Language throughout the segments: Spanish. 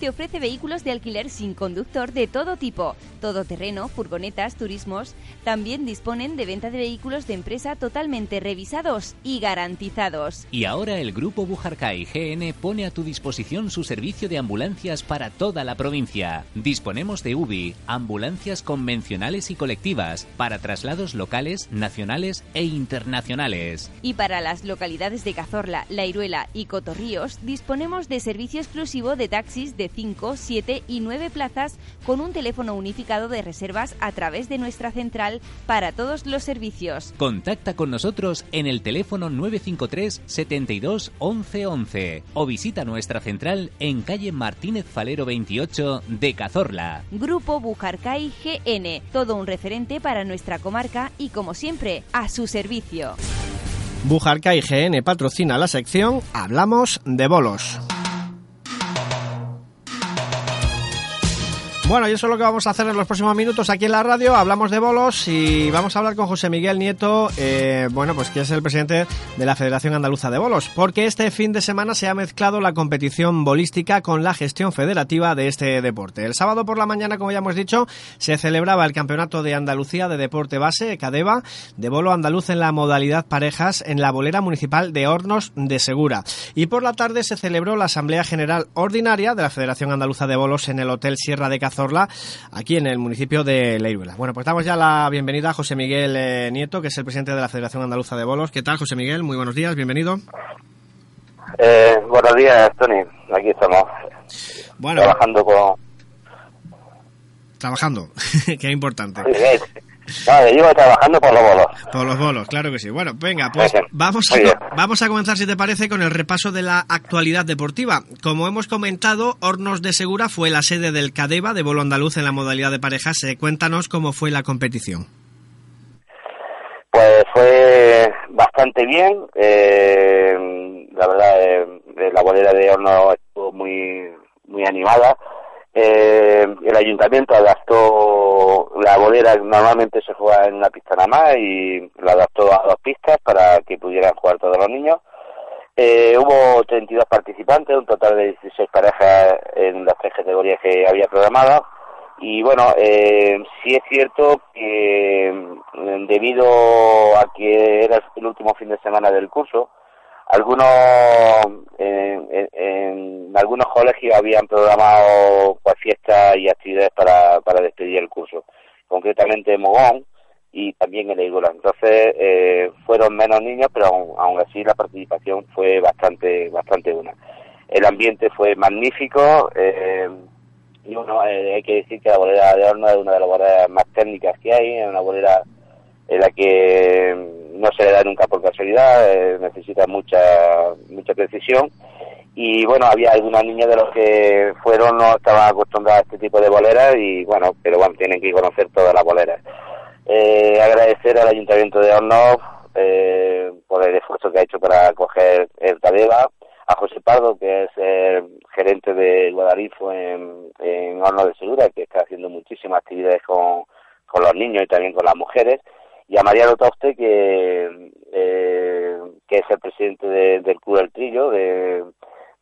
te ofrece vehículos de alquiler sin conductor de todo tipo, todoterreno, furgonetas, turismos. También disponen de venta de vehículos de empresa totalmente revisados y garantizados. Y ahora el Grupo Bujarcay GN pone a tu disposición su servicio de ambulancias para toda la provincia. Disponemos de UBI, ambulancias convencionales y colectivas, para traslados locales, nacionales e internacionales. Y para las localidades de Cazorla, La Iruela y Cotorríos, disponemos de servicio exclusivo de taxis de 5, 7 y 9 plazas con un teléfono unificado de reservas a través de nuestra central para todos los servicios. Contacta con nosotros en el teléfono 953 72 11 11 o visita nuestra central en calle Martínez Falero 28 de Cazorla. Grupo Bujarcay GN, todo un referente para nuestra comarca y como siempre, a su servicio. Bujarcay GN patrocina la sección Hablamos de bolos. Bueno, y eso es lo que vamos a hacer en los próximos minutos aquí en la radio. Hablamos de bolos y vamos a hablar con José Miguel Nieto, eh, bueno, pues que es el presidente de la Federación Andaluza de Bolos, porque este fin de semana se ha mezclado la competición bolística con la gestión federativa de este deporte. El sábado por la mañana, como ya hemos dicho, se celebraba el Campeonato de Andalucía de Deporte Base, CADEBA, de bolo andaluz en la modalidad parejas en la bolera municipal de Hornos de Segura. Y por la tarde se celebró la Asamblea General Ordinaria de la Federación Andaluza de Bolos en el Hotel Sierra de Cazorla Zorla, aquí en el municipio de Leiruela. Bueno, pues damos ya la bienvenida a José Miguel eh, Nieto, que es el presidente de la Federación Andaluza de Bolos. ¿Qué tal, José Miguel? Muy buenos días, bienvenido. Eh, buenos días, Tony. Aquí estamos. Bueno, trabajando con. Trabajando, que importante. Vale, llevo trabajando por los bolos. Por los bolos, claro que sí. Bueno, venga, pues vamos a, vamos a comenzar, si te parece, con el repaso de la actualidad deportiva. Como hemos comentado, Hornos de Segura fue la sede del CADEVA de bolo andaluz en la modalidad de parejas. Cuéntanos cómo fue la competición. Pues fue bastante bien. Eh, la verdad, eh, la bolera de Hornos estuvo muy, muy animada eh, el ayuntamiento adaptó la bolera, normalmente se juega en una pista nada más y la adaptó a dos pistas para que pudieran jugar todos los niños. Eh, hubo 32 participantes, un total de 16 parejas en las tres categorías que había programadas. Y bueno, eh, sí es cierto que mm, debido a que era el último fin de semana del curso, algunos en, algunos colegios habían programado pues, fiestas y actividades para, para despedir el curso concretamente en Mogón y también en Eigola entonces eh, fueron menos niños pero aún, así la participación fue bastante bastante buena. El ambiente fue magnífico eh, y uno eh, hay que decir que la bolera de horno es una de las boleras más técnicas que hay es una bolera en la que no se le da nunca por casualidad, eh, necesita mucha mucha precisión y bueno, había algunos niños de los que fueron no estaban acostumbrados a este tipo de boleras y bueno, pero bueno, tienen que conocer todas las boleras. Eh, agradecer al Ayuntamiento de Hornos eh, por el esfuerzo que ha hecho para coger el Tadeva, a José Pardo, que es el gerente de Guadalifo en, en Hornos de Segura, que está haciendo muchísimas actividades con, con los niños y también con las mujeres, y a Mariano Toste, que, eh, que es el presidente del Club del Trillo, de,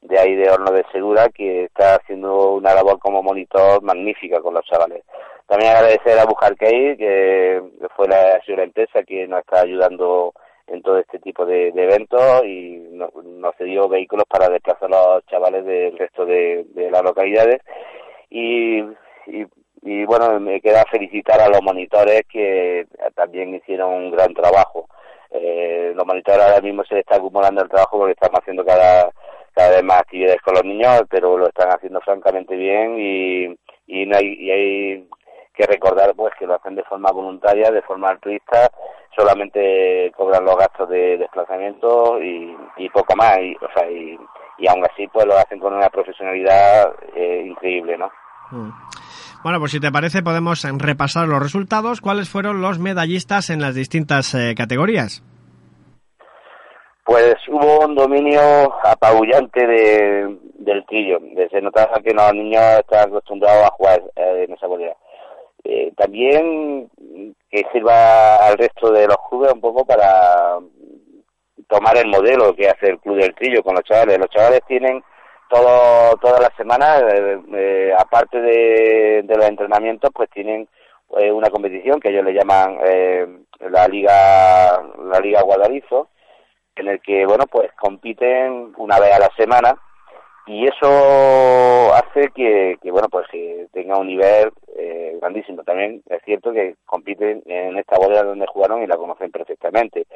de ahí de Horno de Segura, que está haciendo una labor como monitor magnífica con los chavales. También agradecer a Bujarkei, que fue la, ha empresa que nos está ayudando en todo este tipo de, eventos y nos, cedió vehículos para desplazar a los chavales del resto de, las localidades. Y y bueno, me queda felicitar a los monitores que también hicieron un gran trabajo. Eh, los monitores ahora mismo se les está acumulando el trabajo porque estamos haciendo cada, cada vez más actividades con los niños, pero lo están haciendo francamente bien y, y, no hay, y hay que recordar pues que lo hacen de forma voluntaria, de forma altruista, solamente cobran los gastos de desplazamiento y, poco más, y, o sea, y, y aún así pues lo hacen con una profesionalidad eh, increíble, ¿no? Mm. Bueno, pues si te parece podemos repasar los resultados. ¿Cuáles fueron los medallistas en las distintas eh, categorías? Pues hubo un dominio apabullante de, del trillo. Se notaba que los niños estaban acostumbrados a jugar eh, en esa bolera. Eh, también que sirva al resto de los clubes un poco para tomar el modelo que hace el club del trillo con los chavales. Los chavales tienen todo, todas las semanas, aparte de, de, los entrenamientos, pues tienen una competición que ellos le llaman la Liga la Liga Guadarizo, en el que, bueno, pues compiten una vez a la semana y eso hace que, que bueno pues que tenga un nivel eh, grandísimo. También es cierto que compiten en esta bola donde jugaron y la conocen perfectamente.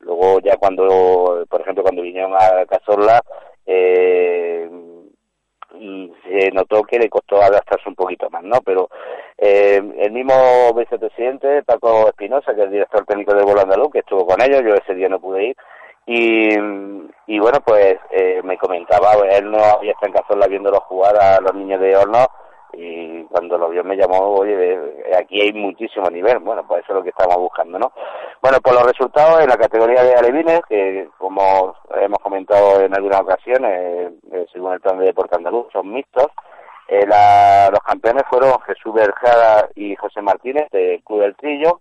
Luego ya cuando por ejemplo cuando vinieron a Cazorla eh, se notó que le costó adaptarse un poquito más, ¿no? Pero eh, el mismo vicepresidente, Paco Espinosa, que es el director técnico del Vuelo Andaluz, que estuvo con ellos, yo ese día no pude ir, y, y bueno, pues eh, me comentaba, él no había estado en Cazorla viéndolo jugar a los niños de horno y cuando lo vio me llamó, oye, aquí hay muchísimo nivel, bueno, pues eso es lo que estamos buscando, ¿no? Bueno, por los resultados en la categoría de alevines, que como hemos comentado en algunas ocasiones, eh, según el plan de deporte andaluz, son mixtos, eh, la, los campeones fueron Jesús Berjada y José Martínez del Club del Trillo,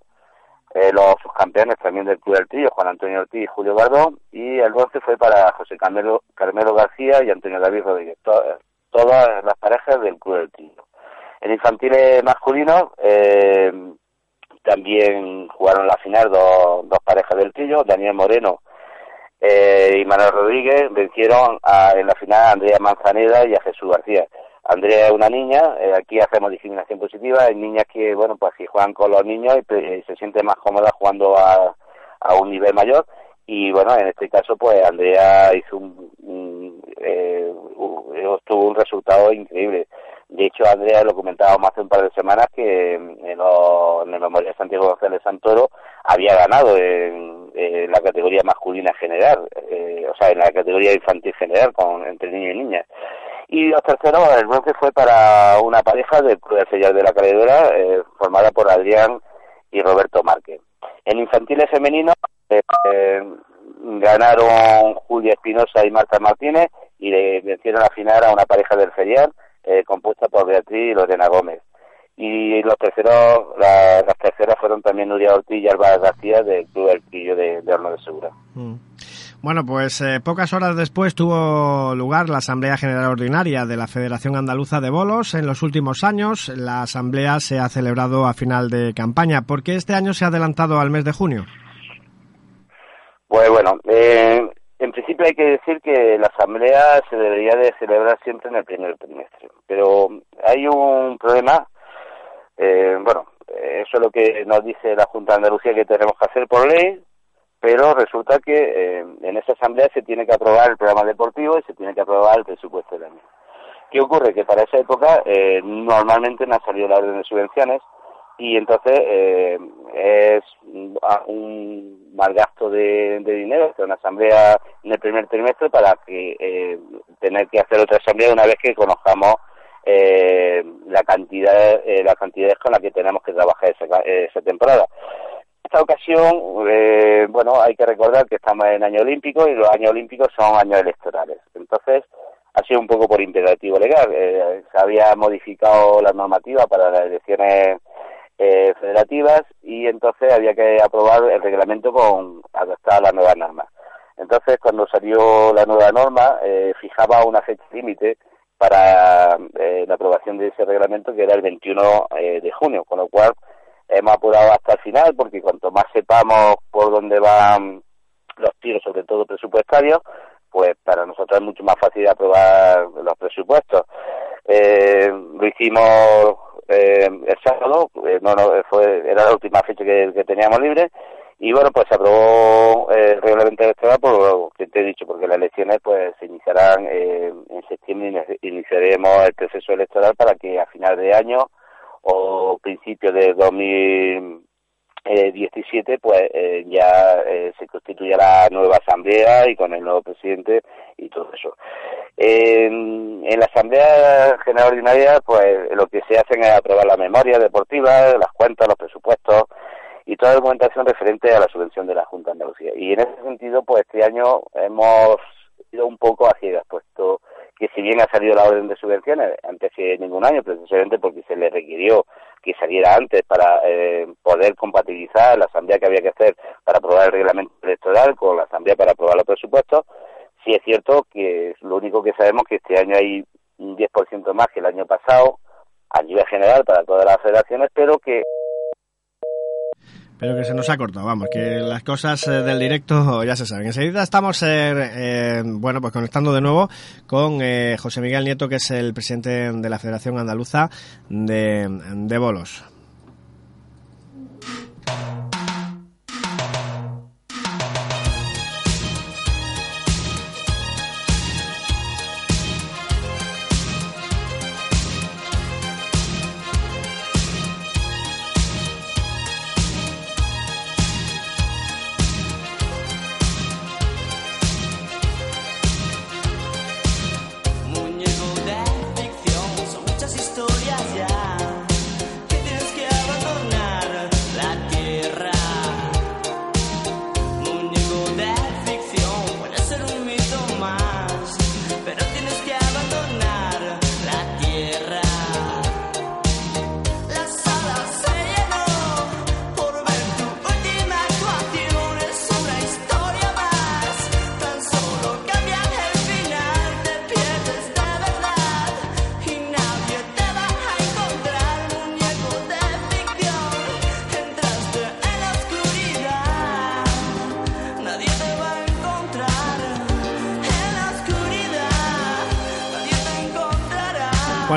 eh, los subcampeones también del Club del Trillo, Juan Antonio Ortiz y Julio Bardón, y el bronce fue para José Carmelo, Carmelo García y Antonio David Rodríguez, todas las parejas del Club del Trillo. En infantiles masculinos eh, también jugaron la final dos, dos parejas del Trillo, Daniel Moreno eh, y Manuel Rodríguez vencieron a, en la final a Andrea Manzaneda y a Jesús García. Andrea es una niña, eh, aquí hacemos discriminación positiva, hay niñas que, bueno, pues si juegan con los niños y, se siente más cómoda jugando a, a, un nivel mayor y bueno, en este caso pues Andrea hizo un, eh, obtuvo un resultado increíble. De hecho, Andrea lo comentábamos hace un par de semanas que en, en el Memorial Santiago González Santoro había ganado en, la categoría masculina general, eh, o sea, en la categoría infantil general con entre niños y niñas. Y los terceros, el bronce fue para una pareja del Club de la Caledora, eh, formada por Adrián y Roberto Márquez. En infantiles femeninos eh, ganaron Julia Espinosa y Marta Martínez y le vencieron a final a una pareja del ferial eh, compuesta por Beatriz y Lorena Gómez. Y los terceros, las terceras fueron también Nuria Ortiz y Alba García del Club El Pillo de, Horno de Segura. Mm. Bueno, pues eh, pocas horas después tuvo lugar la Asamblea General Ordinaria de la Federación Andaluza de Bolos. En los últimos años la Asamblea se ha celebrado a final de campaña. ¿Por qué este año se ha adelantado al mes de junio? Pues bueno, eh, en principio hay que decir que la Asamblea se debería de celebrar siempre en el primer trimestre. Pero hay un problema, eh, bueno, eso es lo que nos dice la Junta de Andalucía que tenemos que hacer por ley, pero resulta que eh, en esa asamblea se tiene que aprobar el programa deportivo y se tiene que aprobar el presupuesto del año. ¿Qué ocurre? Que para esa época eh, normalmente no ha salido la orden de subvenciones y entonces eh, es un mal gasto de, dinero hacer una asamblea en el primer trimestre para que tener que hacer otra asamblea una vez que conozcamos la cantidad las cantidades con las que tenemos que trabajar esa, esa temporada esta ocasión, eh, bueno, hay que recordar que estamos en año olímpico y los años olímpicos son años electorales. Entonces, ha sido un poco por imperativo legal. Eh, se había modificado la normativa para las elecciones eh, federativas y entonces había que aprobar el reglamento con adaptar la nueva norma. Entonces, cuando salió la nueva norma, fijaba una fecha límite para la aprobación de ese reglamento, que era el 21 de junio, con lo cual hemos apurado hasta el final porque cuanto más sepamos por dónde van los tiros, sobre todo presupuestarios, pues para nosotros es mucho más fácil aprobar los presupuestos. Eh, lo hicimos eh, el sábado, eh, no, no, fue, era la última fecha que, teníamos libre, y bueno, pues se aprobó el reglamento electoral por lo que te he dicho, porque las elecciones pues se iniciarán en septiembre iniciaremos el proceso electoral para que a final de año o principios de 2017 pues eh, ya eh, se constituye la nueva asamblea y con el nuevo presidente y todo eso. En, la asamblea general ordinaria pues lo que se hacen es aprobar la memoria deportiva, las cuentas, los presupuestos y toda documentación referente a la subvención de la Junta de Andalucía. Y en ese sentido pues este año hemos ido un poco a ciegas, puesto que si bien ha salido la orden de subvenciones antes de ningún año, precisamente porque se le requirió que saliera antes para eh, poder compatibilizar la asamblea que había que hacer para aprobar el reglamento electoral con la asamblea para aprobar los presupuestos, sí es cierto que lo único que sabemos que este año hay un 10% más que el año pasado a nivel general para todas las federaciones, pero que pero que se nos ha cortado, vamos, que las cosas eh, del directo ya se saben. Enseguida estamos, eh, eh, bueno, pues conectando de nuevo con José Miguel Nieto, que es el presidente de la Federación Andaluza de, de Bolos.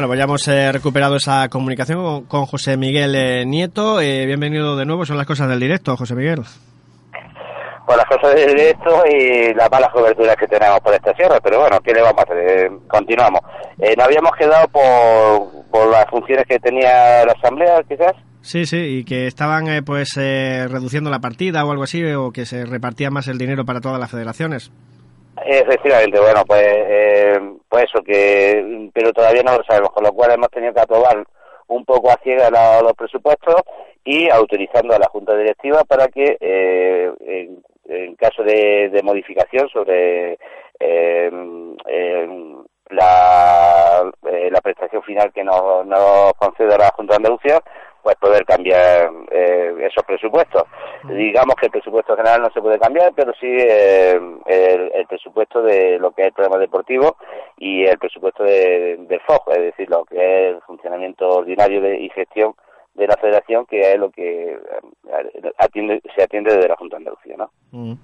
Bueno, pues ya hemos eh, recuperado esa comunicación con, José Miguel eh, Nieto. Eh, bienvenido de nuevo. Son las cosas del directo, José Miguel. Pues las cosas del directo y las malas coberturas que tenemos por esta sierra, pero bueno, ¿qué le vamos a hacer? continuamos. nos habíamos quedado por, por las funciones que tenía la Asamblea, quizás. Sí, sí, y que estaban pues reduciendo la partida o algo así, o que se repartía más el dinero para todas las federaciones. Efectivamente, bueno, pues, eh, pues eso, que, pero todavía no lo sabemos, con lo cual hemos tenido que aprobar un poco a ciegas los, presupuestos y autorizando a la Junta Directiva para que, eh, en, caso de, modificación sobre eh, la, la prestación final que nos, nos concede la Junta de Andalucía, pues poder cambiar eh, esos presupuestos. Digamos que el presupuesto general no se puede cambiar, pero sí eh, el, presupuesto de lo que es el programa deportivo y el presupuesto de, del FOG, es decir, lo que es el funcionamiento ordinario de, y gestión de la federación, que es lo que eh, atiende, se atiende desde la Junta de Andalucía. ¿no? Mm.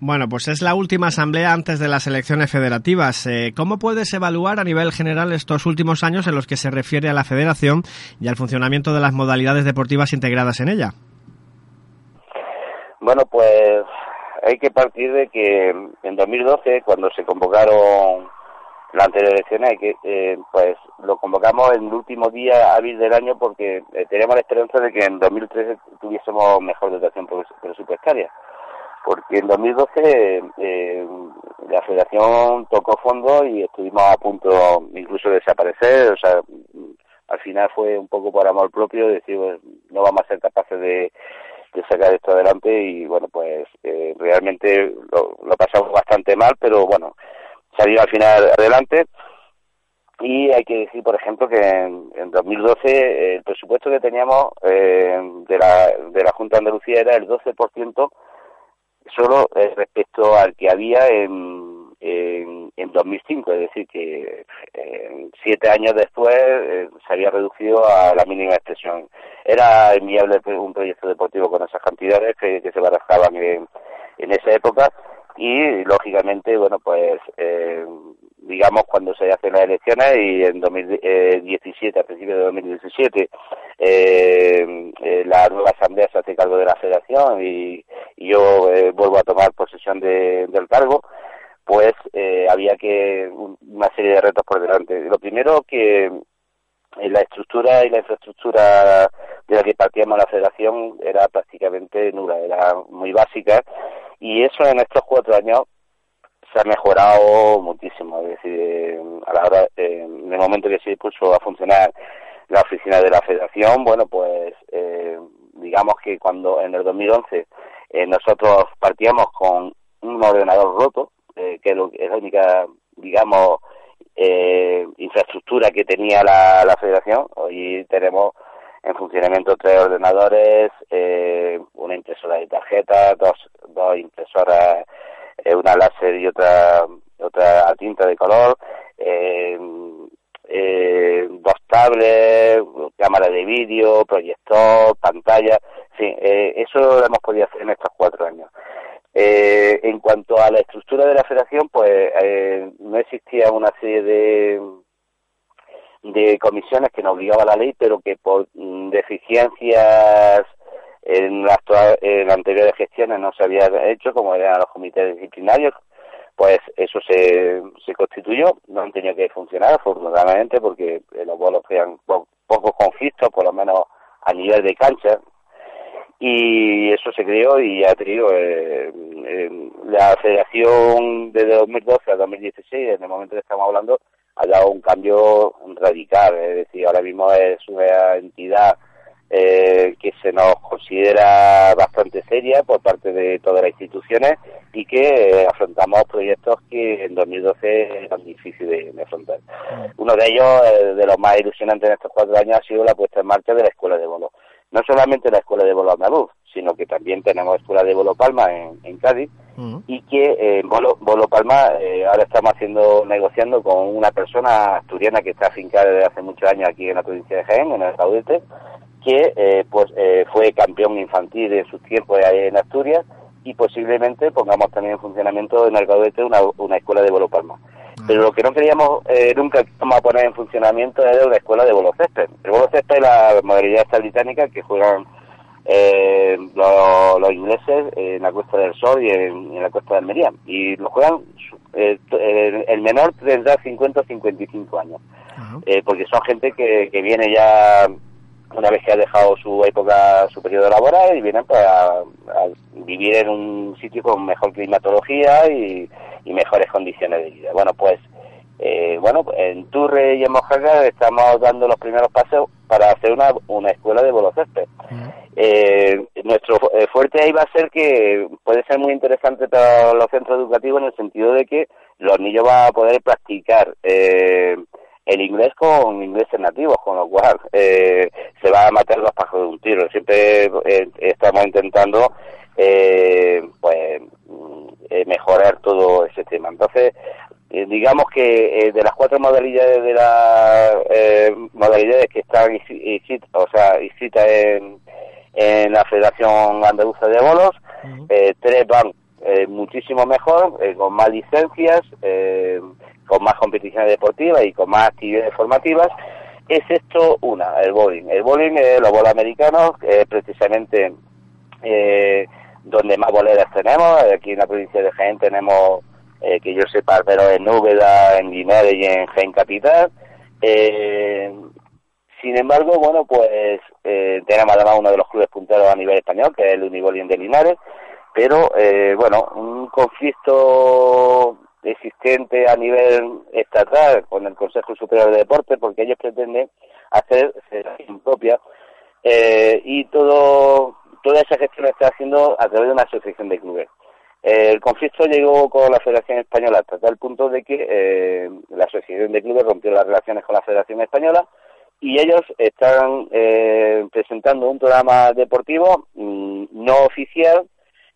Bueno, pues es la última asamblea antes de las elecciones federativas. Eh, ¿Cómo puedes evaluar a nivel general estos últimos años en los que se refiere a la federación y al funcionamiento de las modalidades deportivas integradas en ella? Bueno, pues hay que partir de que en 2012, cuando se convocaron la anterior elección hay que eh, pues lo convocamos en el último día hábil del año porque eh, teníamos la esperanza de que en 2013 tuviésemos mejor dotación presupuestaria. Porque en 2012 eh, la federación tocó fondo y estuvimos a punto incluso de desaparecer. O sea al final fue un poco por amor propio decir pues, no vamos a ser capaces de, sacar esto adelante y bueno pues realmente lo, lo pasamos bastante mal pero bueno salió al final adelante. Y hay que decir, por ejemplo, que en, 2012 el presupuesto que teníamos eh, de, la, de la Junta de Andalucía era el 12% solo eh, respecto al que había en, en, en, 2005, es decir, que eh, siete años después se había reducido a la mínima expresión. Era enviable un proyecto deportivo con esas cantidades que, se barajaban en, en esa época y lógicamente bueno pues eh, digamos cuando se hacen las elecciones y en 2017 a principios de 2017 eh, eh, la nueva asamblea se hace cargo de la federación y, yo eh, vuelvo a tomar posesión del cargo pues había que una serie de retos por delante. Lo primero que la estructura y la infraestructura de la que partíamos la federación era prácticamente nula, era muy básica y eso en estos cuatro años se ha mejorado muchísimo. Es decir, a la hora, en el momento que se puso a funcionar la oficina de la Federación, bueno, pues eh, digamos que cuando en el 2011 eh, nosotros partíamos con un ordenador roto, eh, que es la única, digamos, eh, infraestructura que tenía la, la Federación, hoy tenemos en funcionamiento tres ordenadores, eh, una impresora de tarjetas, dos, dos impresoras, eh, una láser y otra otra tinta de color, eh, eh, dos tablets, cámara de vídeo, proyector, pantalla, sí, eh, eso lo hemos podido hacer en estos cuatro años. En cuanto a la estructura de la federación, pues no existía una serie de, de comisiones que nos obligaba la ley, pero que por mm, deficiencias en las, anteriores gestiones no se había hecho, como eran los comités disciplinarios, pues eso se, se constituyó, no han tenido que funcionar afortunadamente porque los bolos crean pocos conflictos, por lo menos a nivel de cancha, y eso se creó y ya te eh, la federación desde 2012 a 2016, en el momento que estamos hablando, ha dado un cambio radical, es decir, ahora mismo es una entidad eh, que se nos considera bastante seria por parte de todas las instituciones y que eh, afrontamos proyectos que en 2012 eran difíciles de, afrontar. Mm. Uno de ellos, eh, de los más ilusionantes en estos cuatro años, ha sido la puesta en marcha de la Escuela de Bolo. No solamente la Escuela de Bolo Andaluz, sino que también tenemos Escuela de Bolo Palma en, Cádiz y que en Bolo, Bolo Palma ahora estamos haciendo negociando con una persona asturiana que está afincada desde hace muchos años aquí en la provincia de Jaén, en el Caudete, que eh, pues eh, fue campeón infantil en sus tiempos en Asturias y posiblemente pongamos también en funcionamiento en el una, una escuela de bolo palma. Pero lo que no queríamos eh, nunca vamos a poner en funcionamiento era una escuela de bolo césped. El bolo césped es la modalidad esta británica que juegan los, ingleses en la Cuesta del Sol y en, la Cuesta de Almería. Y lo juegan, el menor tendrá 50 o 55 años. porque son gente que, que viene ya una vez que ha dejado su época, su periodo laboral y vienen para vivir en un sitio con mejor climatología y, mejores condiciones de vida. Bueno, pues eh, bueno, en Turre y en Mojaca estamos dando los primeros pasos para hacer una, una escuela de bolo eh, nuestro eh, fuerte ahí va a ser que puede ser muy interesante para los centros educativos en el sentido de que los niños van a poder practicar eh, el inglés con ingleses nativos, con lo cual eh, se va a matar los pájaros de un tiro. Siempre eh, estamos intentando eh, pues mejorar todo ese tema. Entonces, digamos que de las cuatro modalidades de las modalidades que están o sea, en, en la Federación Andaluza de Bolos, tres van muchísimo mejor, con más licencias, con más competiciones deportivas y con más actividades formativas, es esto una, el bowling. El bowling, es los bolos americanos, es precisamente eh, donde más boleras tenemos. Aquí en la provincia de Jaén tenemos, eh, que yo sepa, pero en Núbeda, en Linares y en Jaén Capital. Eh, sin embargo, bueno, pues tenemos además uno de los clubes punteros a nivel español, que es el Unibolín de Linares, pero bueno, un conflicto existente a nivel estatal con el Consejo Superior de Deportes, porque ellos pretenden hacer federación propia eh, y todo toda esa gestión está haciendo a través de una asociación de clubes. Eh, el conflicto llegó con la Federación Española hasta tal punto de que eh, la Asociación de Clubes rompió las relaciones con la Federación Española y ellos están presentando un programa deportivo mm, no oficial.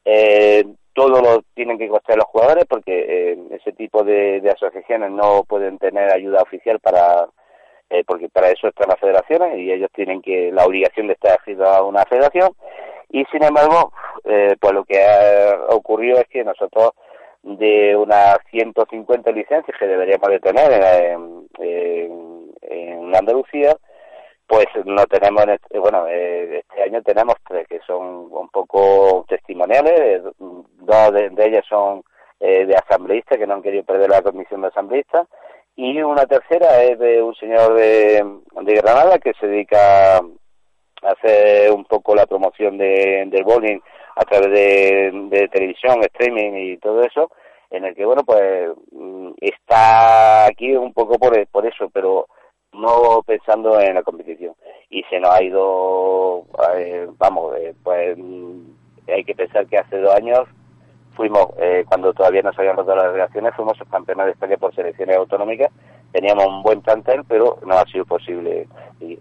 Eh, todo lo tienen que costar los jugadores porque eh, ese tipo de, asociaciones no pueden tener ayuda oficial para eh, porque para eso están las federaciones y ellos tienen que la obligación de estar afiliados a una federación y sin embargo eh, pues lo que ha ocurrido es que nosotros de unas 150 licencias que deberíamos de tener en, en Andalucía pues no tenemos, este, bueno, eh, este año tenemos tres que son un poco testimoniales, dos de, ellas son eh, de asambleístas que no han querido perder la comisión de asambleístas y una tercera es de un señor de, Granada que se dedica hacer un poco la promoción de, del bowling a través de, televisión, streaming y todo eso, en el que, bueno, pues mm, está aquí un poco por, por eso, pero no pensando en la competición. Y se nos ha ido, eh, vamos, eh, pues mm, hay que pensar que hace dos años fuimos, eh, cuando todavía no se habían roto las relaciones, fuimos campeones de España por selecciones autonómicas, teníamos un buen plantel, pero no ha sido posible. Y,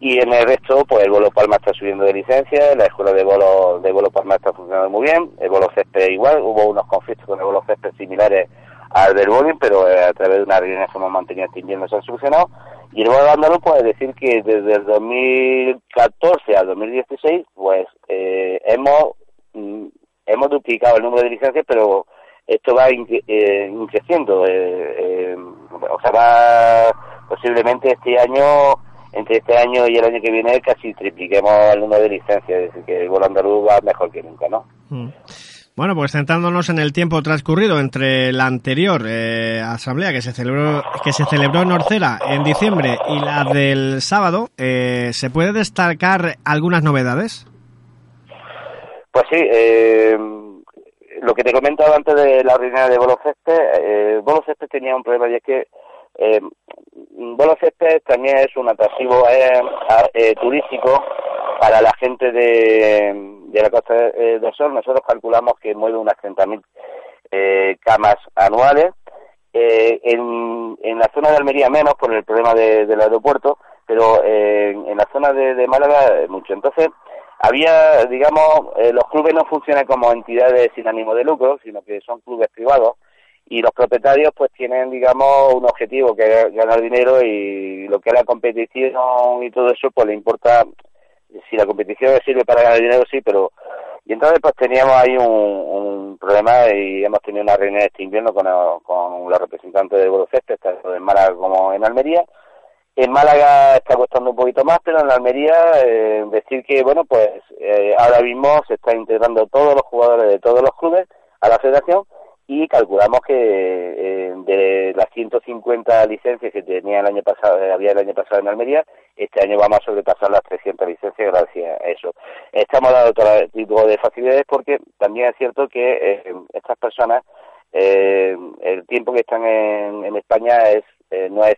en el resto, pues el Bolo Palma está subiendo de licencia, la escuela de Bolo, de Bolo Palma está funcionando muy bien, el Bolo Césped igual, hubo unos conflictos con el Bolo Césped similares al del bowling, pero eh, a través de una reunión que hemos mantenido este se han solucionado. Y el bolo andaluz, pues decir que desde el 2014 al 2016, pues eh, hemos, mm, hemos duplicado el número de licencias, pero esto va eh, creciendo. Eh, o sea, va posiblemente este año, entre este año y el año que viene, casi tripliquemos el número de licencias. Es decir, que el bolo andaluz va mejor que nunca, ¿no? Mm. Bueno, pues centrándonos en el tiempo transcurrido entre la anterior eh, asamblea que se celebró que se celebró en Orcera en diciembre y la del sábado, eh, ¿se puede destacar algunas novedades? Pues sí, eh, lo que te comentaba antes de la reunión de Bolo eh, Bolo tenía un problema y es que eh, Bolo también es un atractivo turístico para la gente de de la Costa del Sol, nosotros calculamos que mueve unas 30.000 eh, camas anuales. Eh, en, en la zona de Almería menos por el problema del aeropuerto, pero eh, en la zona de, Málaga mucho. Entonces, había, digamos, eh, los clubes no funcionan como entidades sin ánimo de lucro, sino que son clubes privados y los propietarios pues tienen, digamos, un objetivo que es ganar dinero y lo que es la competición y todo eso pues le importa si la competición sirve para ganar dinero, sí, pero... Y entonces pues teníamos ahí un, problema y hemos tenido una reunión este invierno con, los representantes de Boloceste, tanto en Málaga como en Almería. En Málaga está costando un poquito más, pero en Almería eh, decir que, bueno, pues eh, ahora mismo se están integrando todos los jugadores de todos los clubes a la federación y calculamos que eh, de las 150 licencias que tenía el año pasado eh, había el año pasado en Almería este año vamos a sobrepasar las 300 licencias gracias a eso. Estamos dando todo tipo de facilidades porque también es cierto que eh, estas personas el tiempo que están en, España es no es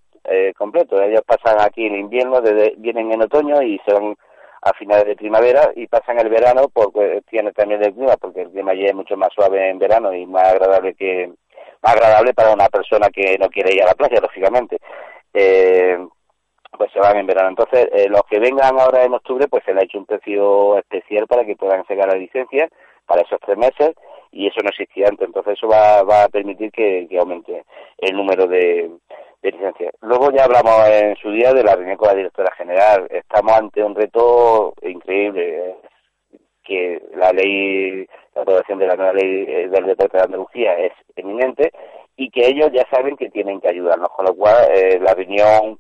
completo. Ellos pasan aquí en invierno vienen en otoño y van a finales de primavera y pasan el verano porque tiene también el clima, porque el clima allí es mucho más suave en verano y más agradable que más agradable para una persona que no quiere ir a la playa, lógicamente. Eh, pues se van en verano. Entonces, eh, los que vengan ahora en octubre, pues se le ha hecho un precio especial para que puedan sacar la licencia para esos tres meses y eso no existía antes. Entonces, eso va, va a permitir que aumente el número de, Luego ya hablamos en su día de la reunión con la directora general. Estamos ante un reto increíble, que la ley, la aprobación de la nueva ley eh, del deporte de Andalucía es eminente y que ellos ya saben que tienen que ayudarnos, con lo cual eh, la reunión,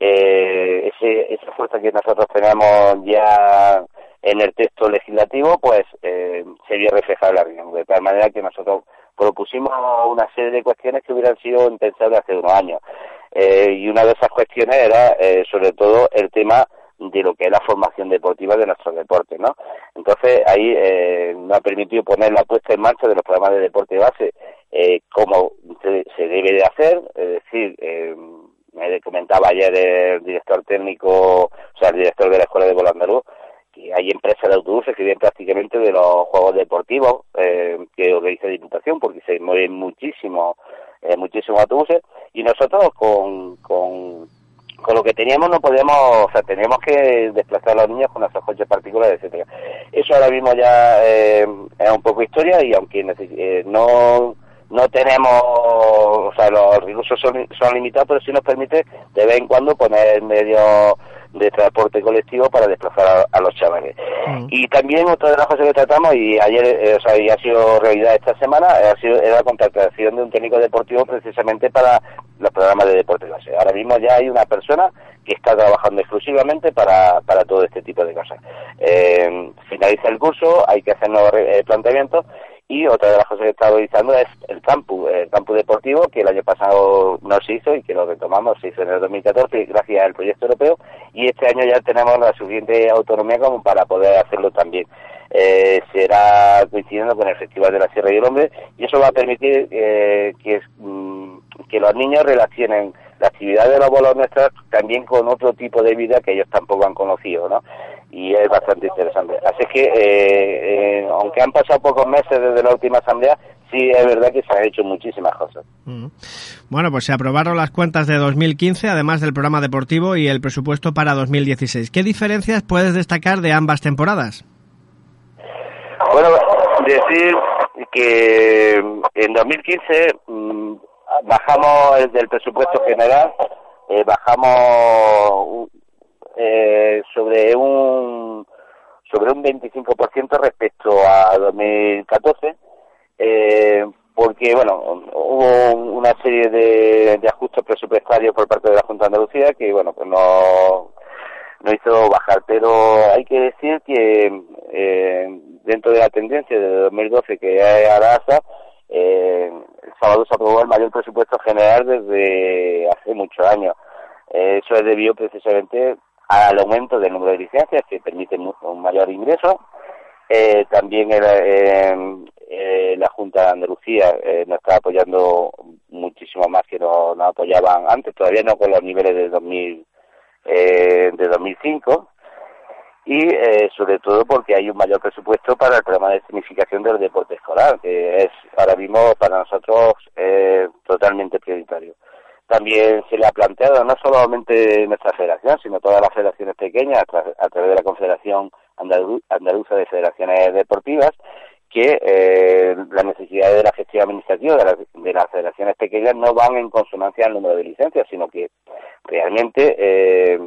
eh, ese, esa fuerza que nosotros tenemos ya en el texto legislativo, pues eh, se vio reflejada en la reunión, de tal manera que nosotros propusimos una serie de cuestiones que hubieran sido impensables hace unos años. Eh, y una de esas cuestiones era, eh, sobre todo, el tema de lo que es la formación deportiva de nuestros deportes, ¿no? Entonces, ahí eh, nos ha permitido poner la puesta en marcha de los programas de deporte base eh, como se, se, debe de hacer, es decir, eh, me comentaba ayer el director técnico, o sea, el director de la Escuela de Volandalú, que hay empresas de autobuses que vienen prácticamente de los juegos deportivos eh, que organiza Diputación, porque se mueven muchísimo, eh, muchísimos autobuses, y nosotros con, con, con lo que teníamos no podíamos, o sea, teníamos que desplazar a los niños con nuestros coches particulares, etcétera. Eso ahora mismo ya eh, es un poco historia y aunque eh, no no tenemos, o sea, los recursos son, son limitados, pero sí nos permite de vez en cuando poner medio de transporte colectivo para desplazar a, los chavales. Mm. Y también otra de las cosas que tratamos, y ayer, eh, o sea, y ha sido realidad esta semana, ha sido la contratación de un técnico deportivo precisamente para los programas de deporte base. Ahora mismo ya hay una persona que está trabajando exclusivamente para, para todo este tipo de cosas. Eh, finaliza el curso, hay que hacer nuevos eh, planteamientos y otra de las cosas que está realizando es el campus, el campus deportivo, que el año pasado no se hizo y que lo retomamos, se hizo en el 2014 gracias al proyecto europeo, y este año ya tenemos la suficiente autonomía como para poder hacerlo también. Eh, será coincidiendo con el Festival de la Sierra y el Hombre, y eso va a permitir eh, que, mm, que los niños relacionen la actividad de los bolos nuestras también con otro tipo de vida que ellos tampoco han conocido, ¿no? y es bastante interesante. Así que, eh, eh, aunque han pasado pocos meses desde la última asamblea, sí es verdad que se han hecho muchísimas cosas. Mm. Bueno, pues se aprobaron las cuentas de 2015, además del programa deportivo y el presupuesto para 2016. ¿Qué diferencias puedes destacar de ambas temporadas? Bueno, decir que en 2015 bajamos el del presupuesto general, eh, bajamos eh, sobre un sobre un 25% respecto a 2014, eh, porque bueno hubo una serie de, de, ajustes presupuestarios por parte de la Junta de Andalucía que bueno pues no no hizo bajar, pero hay que decir que eh, dentro de la tendencia de 2012 que hay a la ASA, eh, sábado se aprobó el mayor presupuesto general desde hace muchos años. Eh, eso es debido precisamente al aumento del número de licencias que permite un mayor ingreso. Eh, también eh, la Junta de Andalucía nos está apoyando muchísimo más que nos, nos, apoyaban antes, todavía no con los niveles de 2000 eh, de 2005 y eh, sobre todo porque hay un mayor presupuesto para el programa de significación del deporte escolar, que es ahora mismo para nosotros eh, totalmente prioritario. También se le ha planteado no solamente nuestra federación, sino todas las federaciones pequeñas a, través de la Confederación Andaluza de Federaciones Deportivas, que eh, las necesidades de la gestión administrativa de, las federaciones pequeñas no van en consonancia al número de licencias, sino que realmente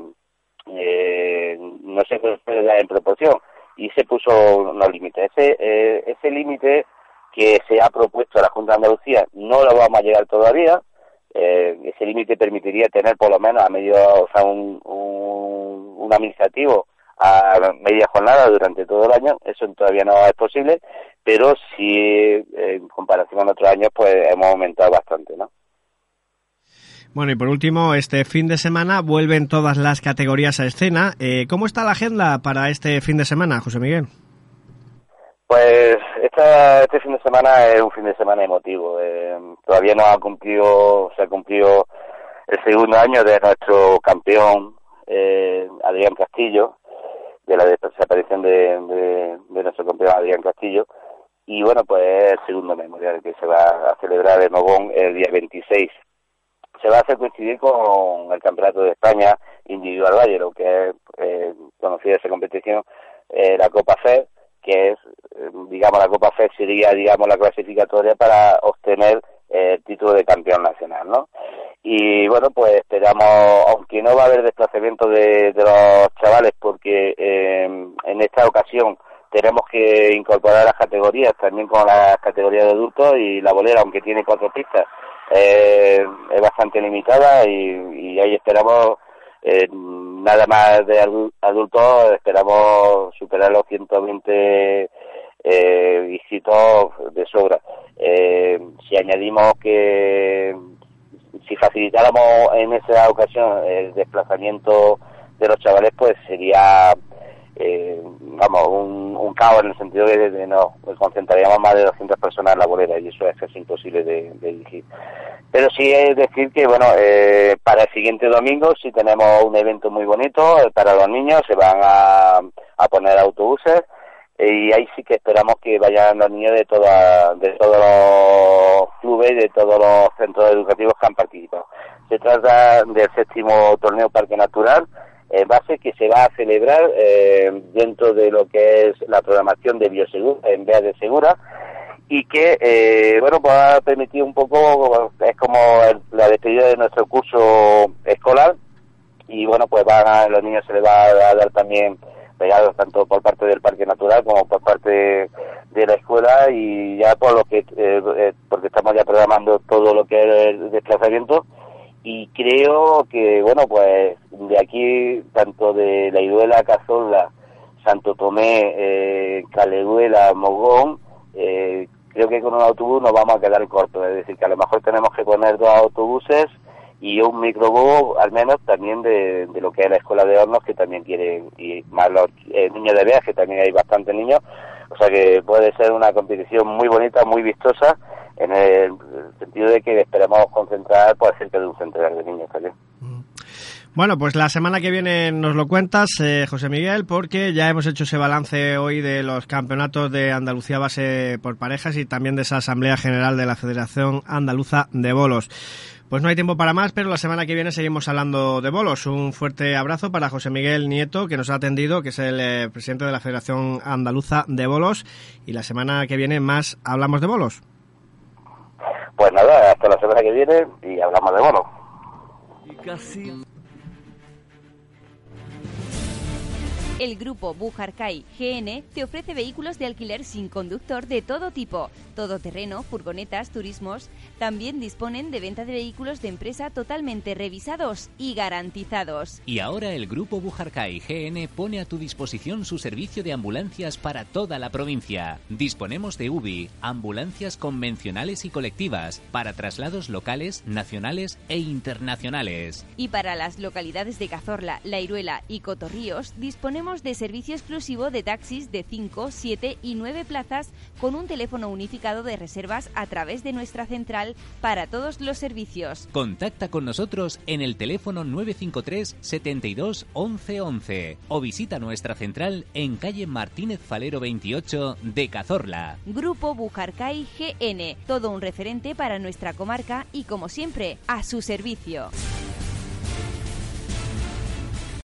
eh, eh, no se puede dar en proporción y se puso unos límites. Ese, eh, ese límite que se ha propuesto a la Junta de Andalucía no lo vamos a llegar todavía. Eh, ese límite permitiría tener por lo menos a medio, o sea, un, un, administrativo a media jornada durante todo el año, eso todavía no es posible, pero sí en comparación con otros años pues hemos aumentado bastante, ¿no? Bueno, y por último, este fin de semana vuelven todas las categorías a escena. Eh, ¿Cómo está la agenda para este fin de semana, José Miguel? Pues esta, este fin de semana es un fin de semana emotivo. Eh, todavía no ha cumplido, se ha cumplido el segundo año de nuestro campeón eh, Adrián Castillo de la desaparición de, nuestro campeón Adrián Castillo. Y bueno, pues el segundo memorial que se va a celebrar en Mogón el día 26. Se va a hacer coincidir con el Campeonato de España Individual Valle, que es eh, conocida esa competición, eh, la Copa FED, que es, eh, digamos, la Copa FED sería, digamos, la clasificatoria para obtener el título de campeón nacional, ¿no? y bueno pues esperamos aunque no va a haber desplazamiento de, los chavales porque en esta ocasión tenemos que incorporar las categorías también con las categorías de adultos y la bolera aunque tiene cuatro pistas eh, es bastante limitada y, ahí esperamos eh, nada más de adultos esperamos superar los 120 eh, visitos de sobra. Si añadimos que si facilitáramos en esa ocasión el desplazamiento de los chavales, pues sería, eh, vamos, un, un, caos en el sentido de que nos concentraríamos más de 200 personas en la bolera y eso es casi imposible de, dirigir. Pero sí es decir que, bueno, eh, para el siguiente domingo sí tenemos un evento muy bonito eh, para los niños, se van a, a poner autobuses y ahí sí que esperamos que vayan los niños de toda, de todos los clubes y de todos los centros educativos que han participado. Se trata del séptimo torneo Parque Natural, base que se va a celebrar eh, dentro de lo que es la programación de Biosegura, en vez de Segura, y que, eh, bueno, pues ha permitido un poco, es como la despedida de nuestro curso escolar, y bueno, pues van a, los niños se les va a dar también pegados tanto por parte del Parque Natural como por parte de la escuela y ya por lo que eh, eh, porque estamos ya programando todo lo que es el desplazamiento y creo que bueno pues de aquí tanto de la Iduela Cazorla Santo Tomé eh, Caleduela Mogón eh, creo que con un autobús nos vamos a quedar cortos. Es decir que a lo mejor tenemos que poner dos autobuses y un microbús al menos también de, lo que es la escuela de hornos que también quieren y más los eh, niños de viaje también hay bastantes niños. O sea que puede ser una competición muy bonita muy vistosa en el sentido de que esperamos concentrar pues, cerca de un centenar de niños también mm. bueno, pues la semana que viene nos lo cuentas, eh, José Miguel, porque ya hemos hecho ese balance hoy de los campeonatos de Andalucía base por parejas y también de esa Asamblea General de la Federación Andaluza de Bolos. Pues no hay tiempo para más, pero la semana que viene seguimos hablando de bolos. Un fuerte abrazo para José Miguel Nieto, que nos ha atendido, que es el eh, presidente de la Federación Andaluza de Bolos. Y la semana que viene más hablamos de bolos. Pues nada, hasta la semana que viene y hablamos de bolos. Y casi El grupo Bujarkai GN te ofrece vehículos de alquiler sin conductor de todo tipo, todoterreno, furgonetas, turismos. También disponen de venta de vehículos de empresa totalmente revisados y garantizados. Y ahora el grupo Bujarkai GN pone a tu disposición su servicio de ambulancias para toda la provincia. Disponemos de UBI, ambulancias convencionales y colectivas para traslados locales, nacionales e internacionales. Y para las localidades de Cazorla, La Iruela y Cotorríos disponemos de servicio exclusivo de taxis de 5, 7 y 9 plazas con un teléfono unificado de reservas a través de nuestra central para todos los servicios. Contacta con nosotros en el teléfono 953 72 11 11 o visita nuestra central en calle Martínez Falero 28 de Cazorla. Grupo Bujarcay GN, todo un referente para nuestra comarca y como siempre, a su servicio.